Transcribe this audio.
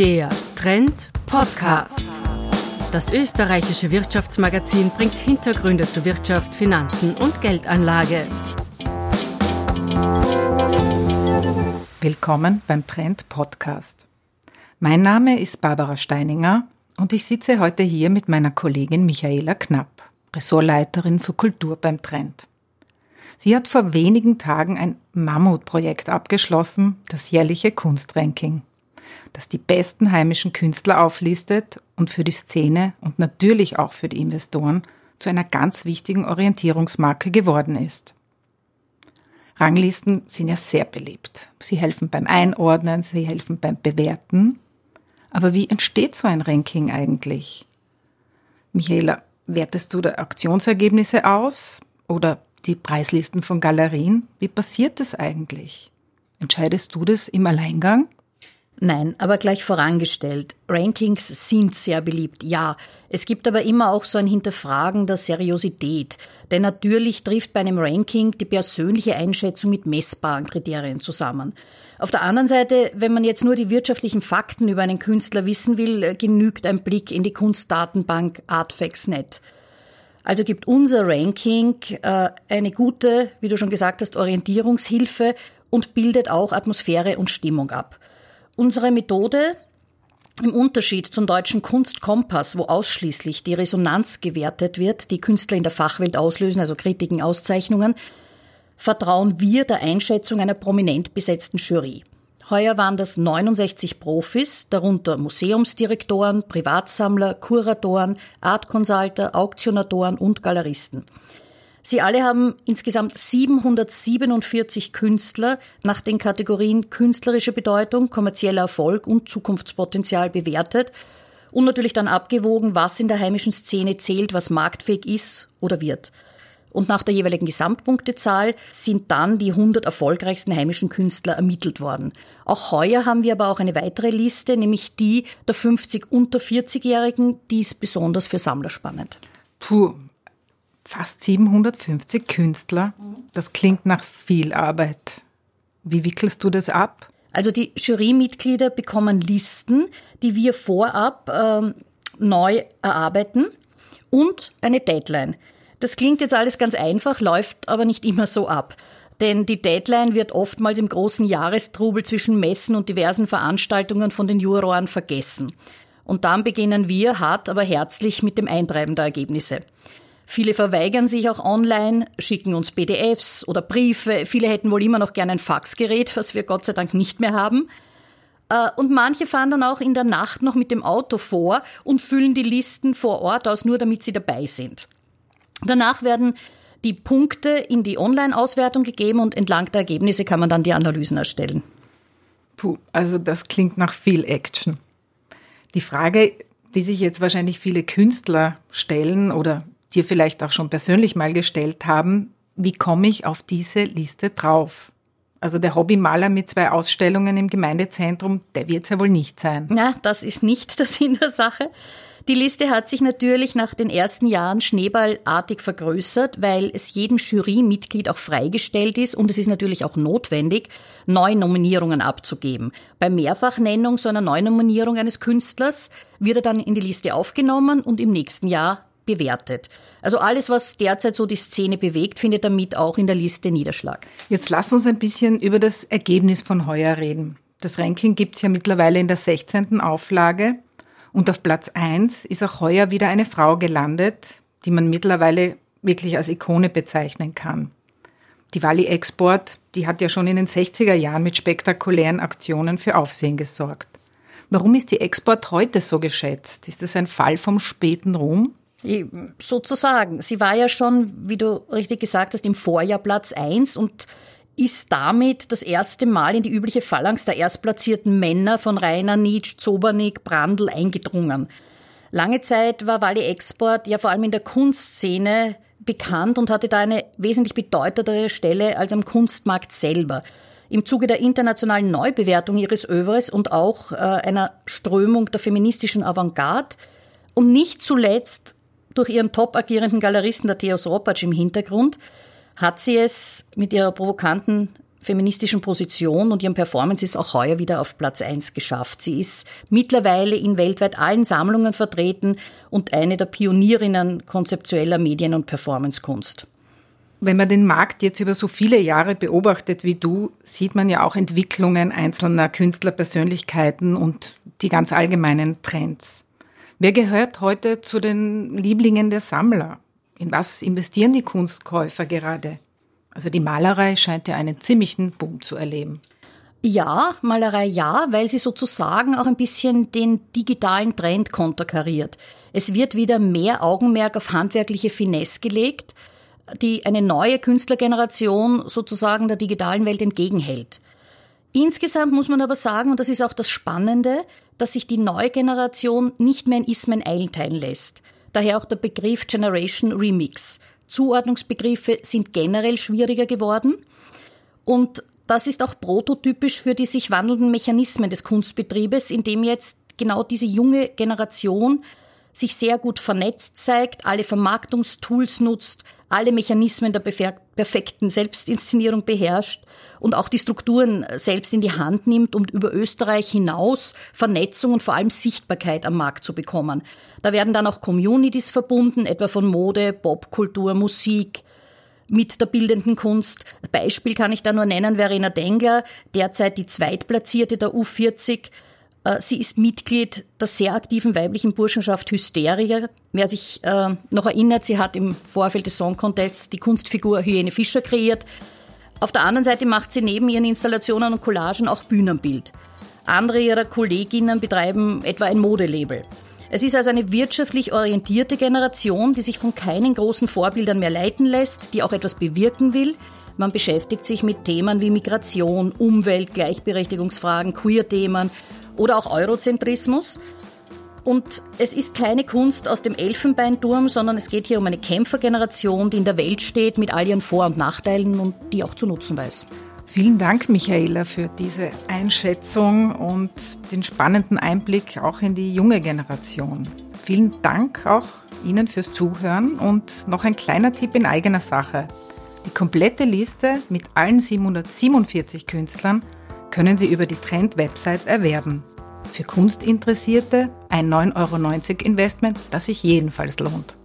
Der Trend Podcast. Das österreichische Wirtschaftsmagazin bringt Hintergründe zu Wirtschaft, Finanzen und Geldanlage. Willkommen beim Trend Podcast. Mein Name ist Barbara Steininger und ich sitze heute hier mit meiner Kollegin Michaela Knapp, Ressortleiterin für Kultur beim Trend. Sie hat vor wenigen Tagen ein Mammutprojekt abgeschlossen, das jährliche Kunstranking, das die besten heimischen Künstler auflistet und für die Szene und natürlich auch für die Investoren zu einer ganz wichtigen Orientierungsmarke geworden ist. Ranglisten sind ja sehr beliebt. Sie helfen beim Einordnen, sie helfen beim Bewerten. Aber wie entsteht so ein Ranking eigentlich? Michaela, wertest du da Auktionsergebnisse aus oder die Preislisten von Galerien? Wie passiert das eigentlich? Entscheidest du das im Alleingang? Nein, aber gleich vorangestellt. Rankings sind sehr beliebt, ja. Es gibt aber immer auch so ein Hinterfragen der Seriosität. Denn natürlich trifft bei einem Ranking die persönliche Einschätzung mit messbaren Kriterien zusammen. Auf der anderen Seite, wenn man jetzt nur die wirtschaftlichen Fakten über einen Künstler wissen will, genügt ein Blick in die Kunstdatenbank Artfacts.net. Also gibt unser Ranking äh, eine gute, wie du schon gesagt hast, Orientierungshilfe und bildet auch Atmosphäre und Stimmung ab. Unsere Methode im Unterschied zum deutschen Kunstkompass, wo ausschließlich die Resonanz gewertet wird, die Künstler in der Fachwelt auslösen, also Kritiken, Auszeichnungen, vertrauen wir der Einschätzung einer prominent besetzten Jury. Heuer waren das 69 Profis, darunter Museumsdirektoren, Privatsammler, Kuratoren, Art Consulter, Auktionatoren und Galeristen. Sie alle haben insgesamt 747 Künstler nach den Kategorien künstlerische Bedeutung, kommerzieller Erfolg und Zukunftspotenzial bewertet und natürlich dann abgewogen, was in der heimischen Szene zählt, was marktfähig ist oder wird. Und nach der jeweiligen Gesamtpunktezahl sind dann die 100 erfolgreichsten heimischen Künstler ermittelt worden. Auch heuer haben wir aber auch eine weitere Liste, nämlich die der 50 unter 40-Jährigen. Die ist besonders für Sammler spannend. Puh, Fast 750 Künstler. Das klingt nach viel Arbeit. Wie wickelst du das ab? Also die Jurymitglieder bekommen Listen, die wir vorab ähm, neu erarbeiten und eine Deadline. Das klingt jetzt alles ganz einfach, läuft aber nicht immer so ab. Denn die Deadline wird oftmals im großen Jahrestrubel zwischen Messen und diversen Veranstaltungen von den Juroren vergessen. Und dann beginnen wir hart, aber herzlich mit dem Eintreiben der Ergebnisse. Viele verweigern sich auch online, schicken uns PDFs oder Briefe. Viele hätten wohl immer noch gerne ein Faxgerät, was wir Gott sei Dank nicht mehr haben. Äh, und manche fahren dann auch in der Nacht noch mit dem Auto vor und füllen die Listen vor Ort aus, nur damit sie dabei sind. Danach werden die Punkte in die Online-Auswertung gegeben und entlang der Ergebnisse kann man dann die Analysen erstellen. Puh, also das klingt nach viel Action. Die Frage, die sich jetzt wahrscheinlich viele Künstler stellen oder dir vielleicht auch schon persönlich mal gestellt haben, wie komme ich auf diese Liste drauf? Also der Hobbymaler mit zwei Ausstellungen im Gemeindezentrum, der wird es ja wohl nicht sein. Ja, das ist nicht der Sinn der Sache. Die Liste hat sich natürlich nach den ersten Jahren schneeballartig vergrößert, weil es jedem Jurymitglied auch freigestellt ist und es ist natürlich auch notwendig, neue Nominierungen abzugeben. Bei Mehrfachnennung so einer Neunominierung eines Künstlers wird er dann in die Liste aufgenommen und im nächsten Jahr bewertet. Also alles, was derzeit so die Szene bewegt, findet damit auch in der Liste Niederschlag. Jetzt lass uns ein bisschen über das Ergebnis von heuer reden. Das Ranking gibt es ja mittlerweile in der 16. Auflage. Und auf Platz 1 ist auch heuer wieder eine Frau gelandet, die man mittlerweile wirklich als Ikone bezeichnen kann. Die Wally Export, die hat ja schon in den 60er Jahren mit spektakulären Aktionen für Aufsehen gesorgt. Warum ist die Export heute so geschätzt? Ist das ein Fall vom späten Ruhm? Sozusagen. Sie war ja schon, wie du richtig gesagt hast, im Vorjahr Platz 1 und ist damit das erste Mal in die übliche Phalanx der erstplatzierten Männer von Rainer, Nietzsche, Zobernik, Brandl eingedrungen. Lange Zeit war Wally Export ja vor allem in der Kunstszene bekannt und hatte da eine wesentlich bedeutendere Stelle als am Kunstmarkt selber. Im Zuge der internationalen Neubewertung ihres Övres und auch äh, einer Strömung der feministischen Avantgarde und nicht zuletzt durch ihren top agierenden Galeristen, der Theos Ropatsch im Hintergrund, hat sie es mit ihrer provokanten feministischen Position und ihrem Performance ist auch heuer wieder auf Platz 1 geschafft. Sie ist mittlerweile in weltweit allen Sammlungen vertreten und eine der Pionierinnen konzeptueller Medien- und Performancekunst. Wenn man den Markt jetzt über so viele Jahre beobachtet wie du, sieht man ja auch Entwicklungen einzelner Künstlerpersönlichkeiten und die ganz allgemeinen Trends. Wer gehört heute zu den Lieblingen der Sammler? In was investieren die Kunstkäufer gerade? Also die Malerei scheint ja einen ziemlichen Boom zu erleben. Ja, Malerei ja, weil sie sozusagen auch ein bisschen den digitalen Trend konterkariert. Es wird wieder mehr Augenmerk auf handwerkliche Finesse gelegt die eine neue Künstlergeneration sozusagen der digitalen Welt entgegenhält. Insgesamt muss man aber sagen, und das ist auch das Spannende, dass sich die neue Generation nicht mehr in Ismen einteilen lässt. Daher auch der Begriff Generation Remix. Zuordnungsbegriffe sind generell schwieriger geworden. Und das ist auch prototypisch für die sich wandelnden Mechanismen des Kunstbetriebes, in dem jetzt genau diese junge Generation sich sehr gut vernetzt zeigt, alle Vermarktungstools nutzt, alle Mechanismen der perfekten Selbstinszenierung beherrscht und auch die Strukturen selbst in die Hand nimmt, um über Österreich hinaus Vernetzung und vor allem Sichtbarkeit am Markt zu bekommen. Da werden dann auch Communities verbunden, etwa von Mode, Popkultur, Musik, mit der bildenden Kunst. Beispiel kann ich da nur nennen, Verena Dengler, derzeit die Zweitplatzierte der U40, äh, sie ist Mitglied der sehr aktiven weiblichen Burschenschaft Hysteria. Wer sich äh, noch erinnert, sie hat im Vorfeld des Song Contests die Kunstfigur Hyäne Fischer kreiert. Auf der anderen Seite macht sie neben ihren Installationen und Collagen auch Bühnenbild. Andere ihrer Kolleginnen betreiben etwa ein Modelabel. Es ist also eine wirtschaftlich orientierte Generation, die sich von keinen großen Vorbildern mehr leiten lässt, die auch etwas bewirken will. Man beschäftigt sich mit Themen wie Migration, Umwelt, Gleichberechtigungsfragen, Queer-Themen oder auch Eurozentrismus. Und es ist keine Kunst aus dem Elfenbeinturm, sondern es geht hier um eine Kämpfergeneration, die in der Welt steht mit all ihren Vor- und Nachteilen und die auch zu nutzen weiß. Vielen Dank, Michaela, für diese Einschätzung und den spannenden Einblick auch in die junge Generation. Vielen Dank auch Ihnen fürs Zuhören und noch ein kleiner Tipp in eigener Sache. Die komplette Liste mit allen 747 Künstlern können Sie über die Trend-Website erwerben. Für Kunstinteressierte ein 9,90 Euro Investment, das sich jedenfalls lohnt.